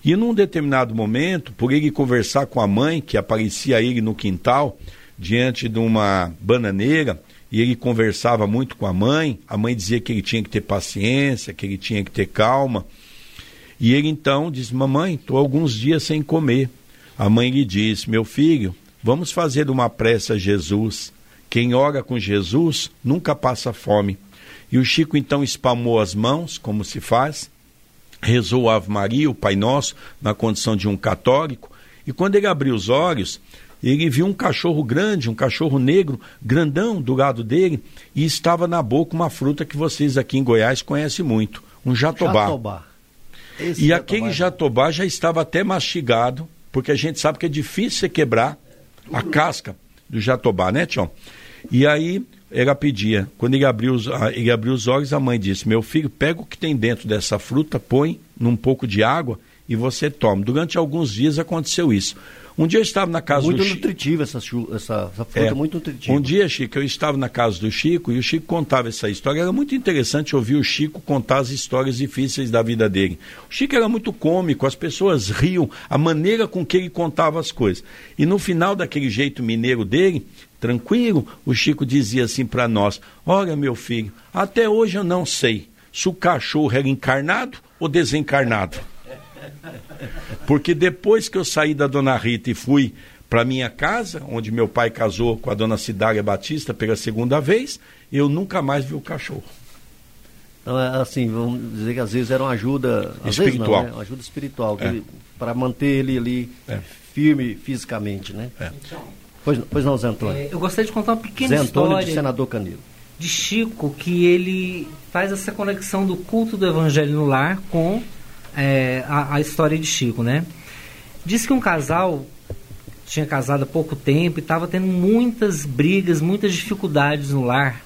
E num determinado momento, por ele conversar com a mãe, que aparecia ele no quintal, diante de uma bananeira, e ele conversava muito com a mãe, a mãe dizia que ele tinha que ter paciência, que ele tinha que ter calma. E ele então disse: Mamãe, estou alguns dias sem comer. A mãe lhe disse: Meu filho, Vamos fazer uma prece a Jesus. Quem ora com Jesus nunca passa fome. E o Chico então espalmou as mãos, como se faz, rezou o Ave Maria, o Pai Nosso, na condição de um católico, e quando ele abriu os olhos, ele viu um cachorro grande, um cachorro negro, grandão do lado dele, e estava na boca uma fruta que vocês aqui em Goiás conhecem muito, um jatobá. Jatobá. Esse E jatobá aquele é- jatobá já estava até mastigado, porque a gente sabe que é difícil você quebrar a casca do jatobá, né, Tião? E aí ela pedia, quando ele abriu, os, ele abriu os olhos, a mãe disse: Meu filho, pega o que tem dentro dessa fruta, põe num pouco de água e você toma. Durante alguns dias aconteceu isso. Um dia eu estava na casa Muito do Chico. nutritiva essa, essa, essa fruta, É. muito nutritiva. Um dia, Chico, eu estava na casa do Chico e o Chico contava essa história. Era muito interessante ouvir o Chico contar as histórias difíceis da vida dele. O Chico era muito cômico, as pessoas riam, a maneira com que ele contava as coisas. E no final daquele jeito mineiro dele, tranquilo, o Chico dizia assim para nós: Olha, meu filho, até hoje eu não sei se o cachorro era encarnado ou desencarnado. Porque depois que eu saí da Dona Rita e fui para minha casa, onde meu pai casou com a Dona Cidália Batista pela segunda vez, eu nunca mais vi o cachorro. Então, é assim, vamos dizer que às vezes era uma ajuda às Espiritual. Vezes não, né? Uma ajuda espiritual, É. para manter ele ali firme fisicamente, né? Pois, pois não, Zé Antônio. É, eu gostaria de contar uma pequena Zé Antônio história de Senador Canilo. de Chico, que ele faz essa conexão do culto do evangelho no lar com é, a, a, história de Chico, né? Diz que um casal tinha casado há pouco tempo e estava tendo muitas brigas, muitas dificuldades no lar.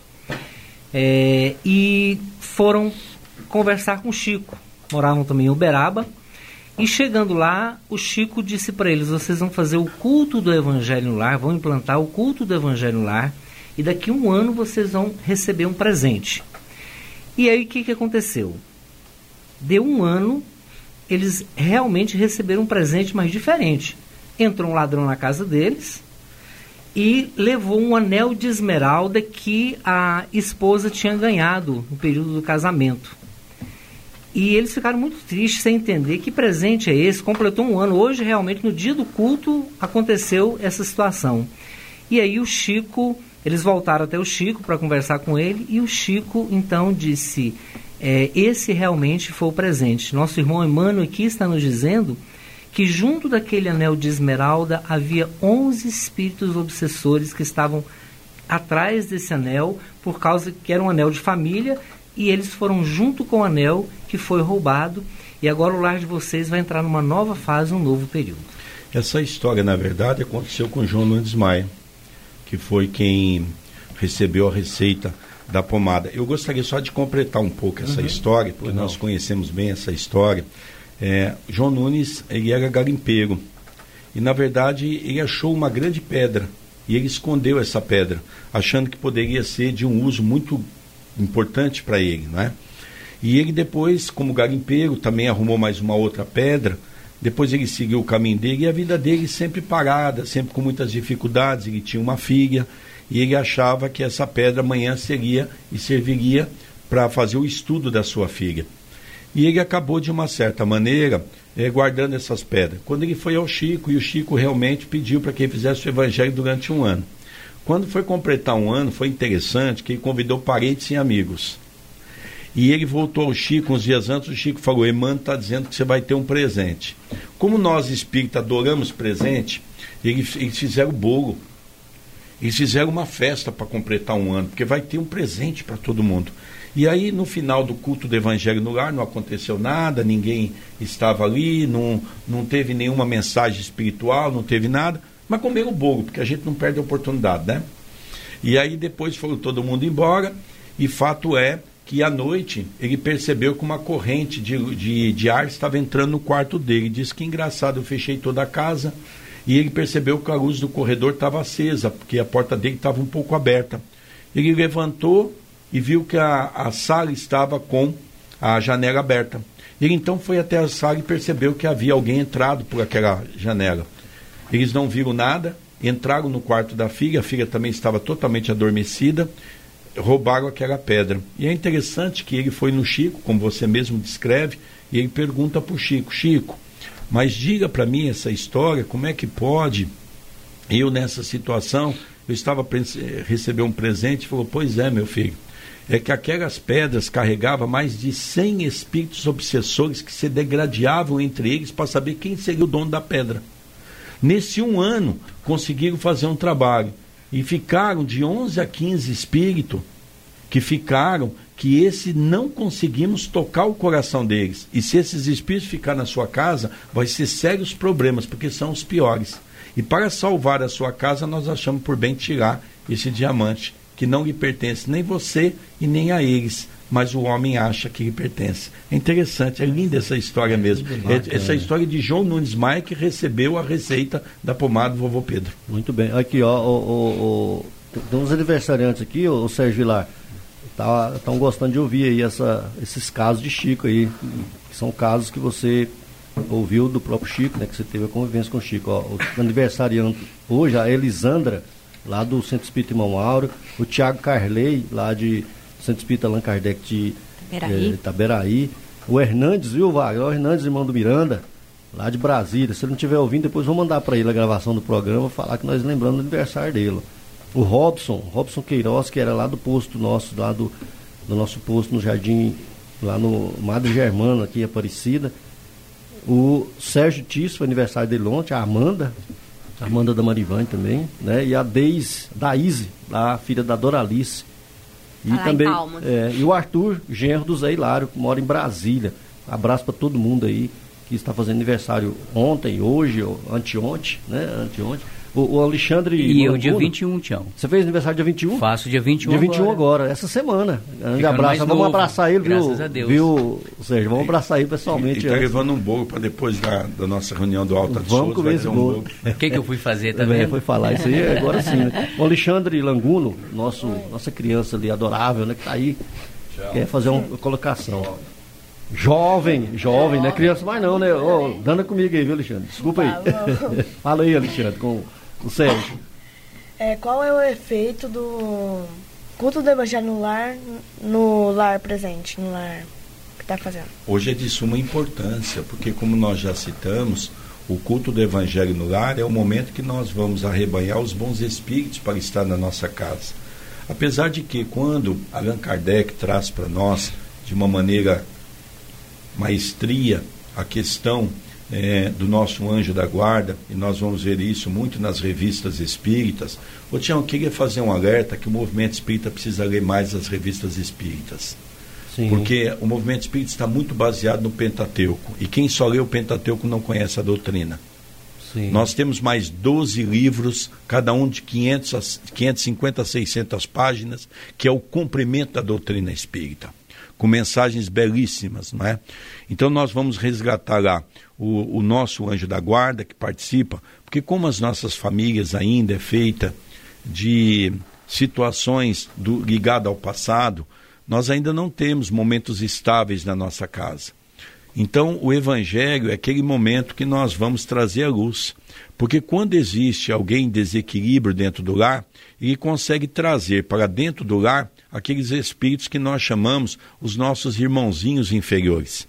É, e foram conversar com o Chico. Moravam também em Uberaba. E chegando lá, o Chico disse para eles: vocês vão fazer o culto do Evangelho no lar, vão implantar o culto do Evangelho no lar, e daqui um ano vocês vão receber um presente. E aí o que, que aconteceu? Deu um ano, eles realmente receberam um presente mais diferente. Entrou um ladrão na casa deles e levou um anel de esmeralda que a esposa tinha ganhado no período do casamento. E eles ficaram muito tristes sem entender que presente é esse. Completou um ano. Hoje, realmente, no dia do culto, aconteceu essa situação. E aí o Chico, eles voltaram até o Chico para conversar com ele. E o Chico, então, disse: é, Esse realmente foi o presente. Nosso irmão Emmanuel aqui está nos dizendo que junto daquele anel de esmeralda havia 11 espíritos obsessores que estavam atrás desse anel, por causa que era um anel de família e eles foram junto com o anel que foi roubado e agora o lar de vocês vai entrar numa nova fase, um novo período. Essa história, na verdade, aconteceu com João Nunes Maia, que foi quem recebeu a receita da pomada. Eu gostaria só de completar um pouco essa uhum. história, porque nós conhecemos bem essa história. É, João Nunes, ele era garimpeiro. E, na verdade, ele achou uma grande pedra. E ele escondeu essa pedra, achando que poderia ser de um uso muito importante para ele, né? E ele depois, como garimpeiro, também arrumou mais uma outra pedra. Depois ele seguiu o caminho dele e a vida dele sempre parada, sempre com muitas dificuldades. Ele tinha uma filha e ele achava que essa pedra amanhã seria e serviria para fazer o estudo da sua filha. E ele acabou, de uma certa maneira, eh, guardando essas pedras. Quando ele foi ao Chico, e o Chico realmente pediu para que ele fizesse o evangelho durante um ano. Quando foi completar um ano, foi interessante que ele convidou parentes e amigos. E ele voltou ao Chico uns dias antes, o Chico falou, Emmanuel está dizendo que você vai ter um presente. Como nós espíritas adoramos presente, eles, eles fizeram bolo. Eles fizeram uma festa para completar um ano, porque vai ter um presente para todo mundo. E aí, no final do culto do Evangelho no lar, não aconteceu nada, ninguém estava ali, não, não teve nenhuma mensagem espiritual, não teve nada mas comer o bolo, porque a gente não perde a oportunidade, né? E aí depois foi todo mundo embora, e fato é que à noite ele percebeu que uma corrente de, de, de ar estava entrando no quarto dele. Diz que engraçado, eu fechei toda a casa e ele percebeu que a luz do corredor estava acesa, porque a porta dele estava um pouco aberta. Ele levantou e viu que a, a sala estava com a janela aberta. Ele então foi até a sala e percebeu que havia alguém entrado por aquela janela. Eles não viram nada, entraram no quarto da filha, a filha também estava totalmente adormecida, roubaram aquela pedra. E é interessante que ele foi no Chico, como você mesmo descreve, e ele pergunta para o Chico: Chico, mas diga para mim essa história, como é que pode eu nessa situação? Eu estava receber um presente, falou: Pois é, meu filho. É que aquelas pedras carregavam mais de 100 espíritos obsessores que se degradavam entre eles para saber quem seria o dono da pedra. Nesse um ano, conseguiram fazer um trabalho. E ficaram de 11 a 15 espíritos que ficaram, que esse não conseguimos tocar o coração deles. E se esses espíritos ficar na sua casa, vai ser sérios problemas, porque são os piores. E para salvar a sua casa, nós achamos por bem tirar esse diamante, que não lhe pertence nem você e nem a eles mas o homem acha que lhe pertence. É interessante, é linda essa história mesmo. É, essa história de João Nunes Maia que recebeu a receita da pomada do vovô Pedro. Muito bem. Aqui, ó, o, o, o tem uns aniversariantes aqui, o, o Sérgio Vilar. Estão tá, gostando de ouvir aí essa, esses casos de Chico aí, que são casos que você ouviu do próprio Chico, né? Que você teve a convivência com o Chico. Ó, o aniversariante hoje, a Elisandra, lá do Centro Espírita Irmão Áureo, o Tiago Carley, lá de Santo Espírita Allan Kardec de Itaberaí. Eh, Itaberaí. O Hernandes, viu, Wagner? O Hernandes, irmão do Miranda, lá de Brasília. Se ele não estiver ouvindo, depois vou mandar para ele a gravação do programa, falar que nós lembramos do aniversário dele. O Robson, Robson Queiroz, que era lá do posto nosso, lá do, do nosso posto no Jardim, lá no Madre Germano, aqui em Aparecida. O Sérgio Tício, aniversário dele ontem, a Amanda, a Amanda da Marivane também, né? E a Deise, da Izzy, a filha da Doralice. E também é, e o Arthur, genro do Zé Hilário, que mora em Brasília. Abraço para todo mundo aí que está fazendo aniversário ontem, hoje, ou anteontem, né? Anteontem. O, o Alexandre. E eu, dia 21, Tião. Você fez aniversário dia 21? Faço dia 21 Dia 21 agora, agora essa semana. Grande abraço. Vamos novo, abraçar ele, viu? graças a Deus. Viu, Sérgio? Vamos abraçar ele pessoalmente. Ele está antes. levando um bolo para depois da, da nossa reunião do Alta de Vamos comer esse um bolo. O que, que eu fui fazer, tá É, vendo? Foi falar isso aí, agora sim. Né? O Alexandre Languno, nosso, nossa criança ali adorável, né? Que tá aí, quer fazer uma colocação. Jovem, jovem, né? Criança mais não, né? Dando comigo aí, viu, Alexandre? Desculpa aí. Fala aí, Alexandre, com o Sérgio. É, qual é o efeito do culto do evangelho no lar, no lar presente, no lar que está fazendo? Hoje é de suma importância, porque como nós já citamos, o culto do Evangelho no lar é o momento que nós vamos arrebanhar os bons espíritos para estar na nossa casa. Apesar de que quando Allan Kardec traz para nós de uma maneira maestria a questão eh, do nosso anjo da guarda, e nós vamos ver isso muito nas revistas espíritas. Ô Tião, eu queria fazer um alerta que o movimento espírita precisa ler mais as revistas espíritas. Sim. Porque o movimento espírita está muito baseado no Pentateuco. E quem só lê o Pentateuco não conhece a doutrina. Sim. Nós temos mais 12 livros, cada um de 500 a, 550 a 600 páginas, que é o comprimento da doutrina espírita, com mensagens belíssimas, não é? Então nós vamos resgatar lá o, o nosso anjo da guarda que participa, porque como as nossas famílias ainda é feita de situações do, ligadas ao passado, nós ainda não temos momentos estáveis na nossa casa. Então, o Evangelho é aquele momento que nós vamos trazer a luz. Porque quando existe alguém em desequilíbrio dentro do lar, ele consegue trazer para dentro do lar aqueles espíritos que nós chamamos os nossos irmãozinhos inferiores.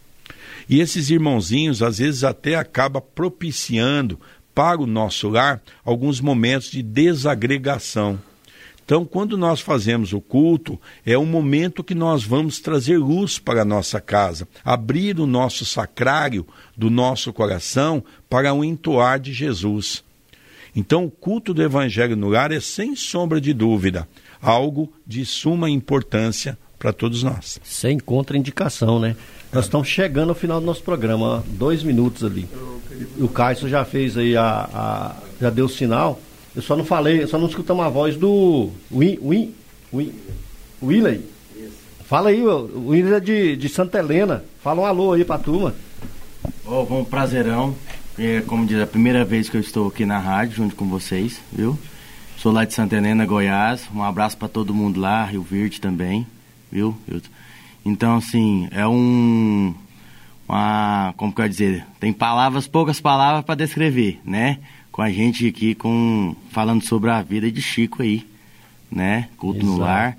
E esses irmãozinhos, às vezes, até acaba propiciando para o nosso lar alguns momentos de desagregação. Então, quando nós fazemos o culto, é um momento que nós vamos trazer luz para a nossa casa, abrir o nosso sacrário do nosso coração para o entoar de Jesus. Então, o culto do Evangelho no lar é, sem sombra de dúvida, algo de suma importância para todos nós. Sem contraindicação, né? Nós estamos chegando ao final do nosso programa, dois minutos ali. O Caio já fez aí a, a- já deu o sinal. Eu só não falei, só não escutamos a voz do Win, Win, Win, Willey. Fala aí, o Willey é de, de Santa Helena. Fala um alô aí pra turma. Ó, bom prazerão. É, como diz, é a primeira vez que eu estou aqui na rádio junto com vocês, viu? Sou lá de Santa Helena, Goiás. Um abraço para todo mundo lá, Rio Verde também, viu? Eu- então, assim, é um. Uma, como que eu ia dizer? Tem palavras, poucas palavras para descrever, né? Com a gente aqui com, falando sobre a vida de Chico aí, né? Culto no Exato. lar.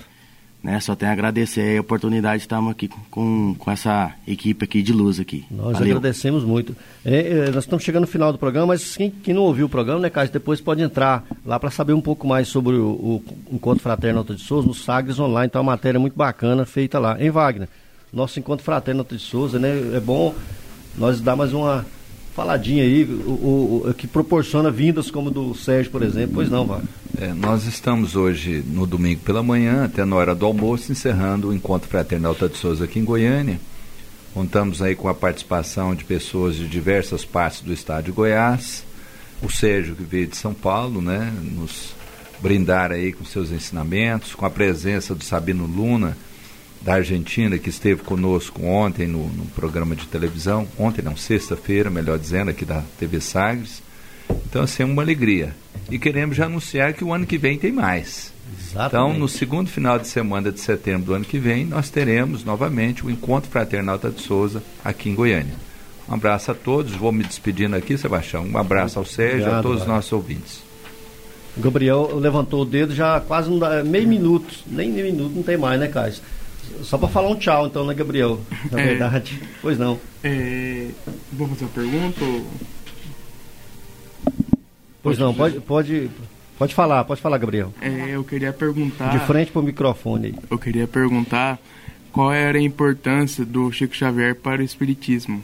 Né? Só tenho a agradecer a oportunidade de estarmos aqui com, com essa equipe aqui de luz aqui. Nós Valeu. agradecemos muito. É, é, nós estamos chegando no final do programa, mas quem, quem não ouviu o programa, né, Cássio, depois pode entrar lá para saber um pouco mais sobre o, o Encontro Fraterno Alta de Souza, no Sagres Online. Então, é uma matéria muito bacana feita lá. Em Wagner, nosso Encontro Fraterno Alta de Souza, né? É bom nós dar mais uma faladinha aí, o, o- que proporciona vindas como do Sérgio, por exemplo. Pois não, Wagner. É, nós estamos hoje, no domingo pela manhã, até na hora do almoço, encerrando o Encontro Fraternal Alta de Souza aqui em Goiânia. Contamos aí com a participação de pessoas de diversas partes do estado de Goiás. O Sérgio, que veio de São Paulo, né, nos brindar aí com seus ensinamentos, com a presença do Sabino Luna, da Argentina, que esteve conosco ontem no, no programa de televisão, ontem não, sexta-feira, melhor dizendo, aqui da TV Sagres. Então, assim, é uma alegria. E queremos já anunciar que o ano que vem tem mais. Então, no segundo final de semana de setembro do ano que vem, nós teremos novamente o Encontro Fraternal Alta de Souza aqui em Goiânia. Um abraço a todos, vou me despedindo aqui, Sebastião. Um abraço ao Sérgio, a Obrigado, todos os nossos ouvintes. Gabriel levantou o dedo já quase dá, meio minuto, nem meio minuto não tem mais, né, Cássio? Só para falar um tchau, então, né, Gabriel? Na É. verdade. Pois não. É, vou fazer uma pergunta? ou- Pois não, pode, pode, pode falar, pode falar, Gabriel. É, eu queria perguntar. De frente pro microfone aí. Eu queria perguntar qual era a importância do Chico Xavier para o Espiritismo.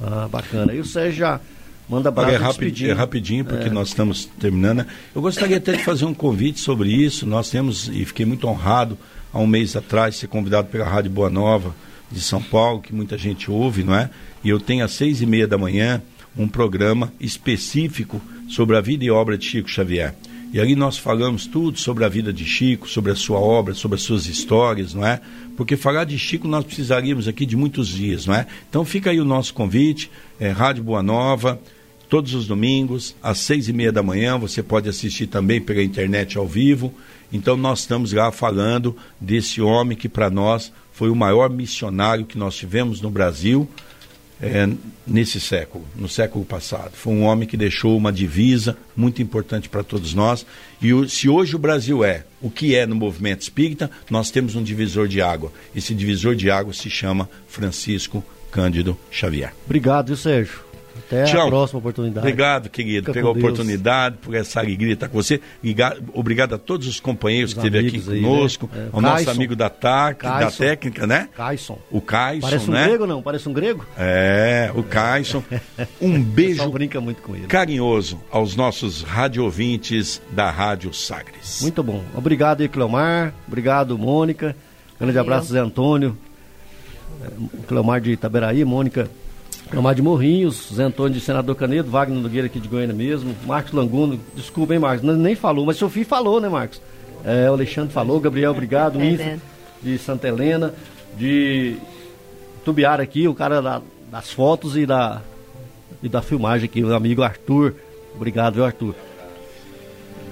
Ah, bacana. E o Sérgio já manda Olha, abraço é, rapi- despedindo. é rapidinho, porque É. nós estamos terminando. Eu gostaria até de fazer um convite sobre isso. Nós temos, e fiquei muito honrado, há um mês atrás, ser convidado pela Rádio Boa Nova, de São Paulo, que muita gente ouve, não é? E eu tenho às seis e meia da manhã um programa específico sobre a vida e obra de Chico Xavier. E ali nós falamos tudo sobre a vida de Chico, sobre a sua obra, sobre as suas histórias, não é? Porque falar de Chico nós precisaríamos aqui de muitos dias, não é? Então fica aí o nosso convite, é, Rádio Boa Nova, todos os domingos, às seis e meia da manhã, você pode assistir também pela internet ao vivo. Então nós estamos lá falando desse homem que para nós foi o maior missionário que nós tivemos no Brasil, é, nesse século, no século passado. Foi um homem que deixou uma divisa muito importante para todos nós. E o, se hoje o Brasil é o que é no movimento espírita, nós temos um divisor de água. Esse divisor de água se chama Francisco Cândido Xavier. Obrigado, Sérgio. Até Tchau. a próxima oportunidade. Obrigado, querido, Fica pela oportunidade, por essa alegria estar com você. Obrigado a todos os companheiros os que esteve aqui aí, conosco, né? é, ao nosso amigo da TAC, da técnica, né? Caisson. O Caisson, Parece um né? grego, não? Parece um grego? É, o Caisson. Um beijo brinca muito com ele. carinhoso aos nossos radiovintes da Rádio Sagres. Muito bom. Obrigado, aí, Cleomar. Obrigado, Mônica. Grande abraço, Zé Antônio. É, Cleomar de Itaberaí, Mônica Amar de Morrinhos, Zé Antônio de Senador Canedo, Wagner Nogueira aqui de Goiânia mesmo, Marcos Languno, desculpa, hein, Marcos, nem falou, mas seu filho falou, né, Marcos? É, o Alexandre falou, Gabriel, obrigado, é de Santa Helena, de Tubiara aqui, o cara da, das fotos e da, e da filmagem aqui, o amigo Arthur, obrigado, viu, Arthur?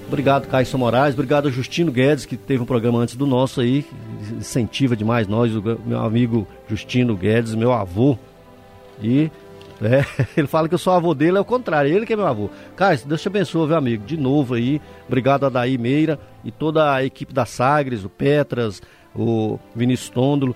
Obrigado, Caio Moraes. Obrigado Justino Guedes, que teve um programa antes do nosso aí. Incentiva demais nós, o meu amigo Justino Guedes, meu avô, e é, ele fala que eu sou avô dele, é o contrário, ele que é meu avô. Caio, Deus te abençoe, meu amigo. De novo aí, obrigado a Daí Meira e toda a equipe da Sagres, o Petras, o Vinícius Tôndolo,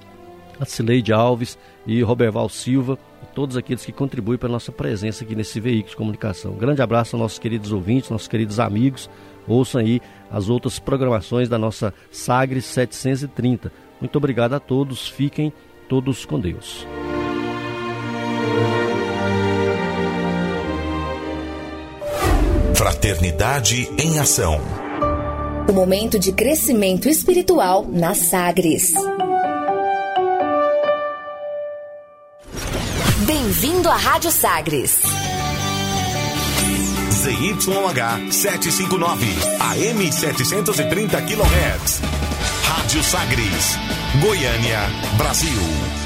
a Cileide Alves e Roberval Silva, e todos aqueles que contribuem para a nossa presença aqui nesse veículo de comunicação. Um grande abraço aos nossos queridos ouvintes, nossos queridos amigos. Ouçam aí as outras programações da nossa Sagres 730. Muito obrigado a todos, fiquem todos com Deus. Fraternidade em Ação. O momento de crescimento espiritual na Sagres. Bem-vindo à Rádio Sagres. ZYH 759, AM 730 kHz. Rádio Sagres, Goiânia, Brasil.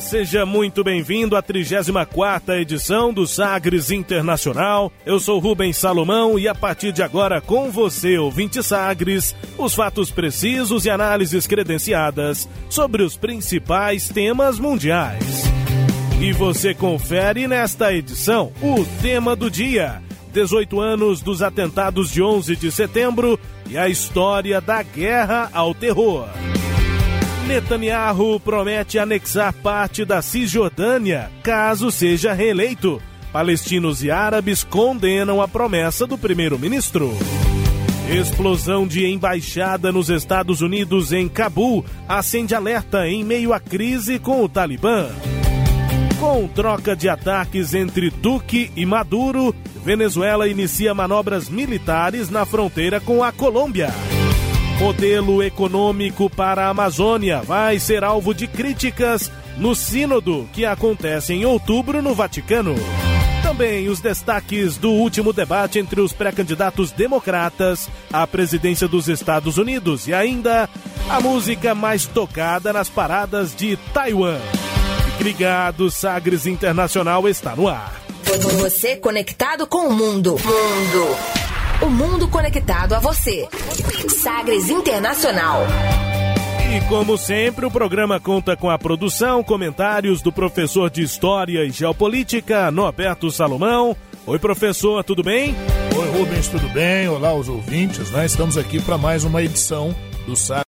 Seja muito bem-vindo à 34 edição do Sagres Internacional. Eu sou Rubens Salomão e a partir de agora com você, ouvinte Sagres, os fatos precisos e análises credenciadas sobre os principais temas mundiais. E você confere nesta edição o tema do dia: 18 anos dos atentados de 11 de setembro e a história da guerra ao terror. Netanyahu promete anexar parte da Cisjordânia caso seja reeleito. Palestinos e árabes condenam a promessa do primeiro-ministro. Explosão de embaixada nos Estados Unidos em Cabul acende alerta em meio à crise com o Talibã. Com troca de ataques entre Duque e Maduro, Venezuela inicia manobras militares na fronteira com a Colômbia. Modelo econômico para a Amazônia vai ser alvo de críticas no Sínodo, que acontece em outubro no Vaticano. Também os destaques do último debate entre os pré-candidatos democratas à presidência dos Estados Unidos e ainda a música mais tocada nas paradas de Taiwan. Fique ligado, Sagres Internacional está no ar. Você conectado com o mundo. Mundo. O mundo conectado a você. Sagres Internacional. E como sempre, o programa conta com a produção, comentários do professor de História e Geopolítica, Norberto Salomão. Oi, professor, tudo bem? Oi, Rubens, tudo bem? Olá, os ouvintes, né? Estamos aqui para mais uma edição do Sagres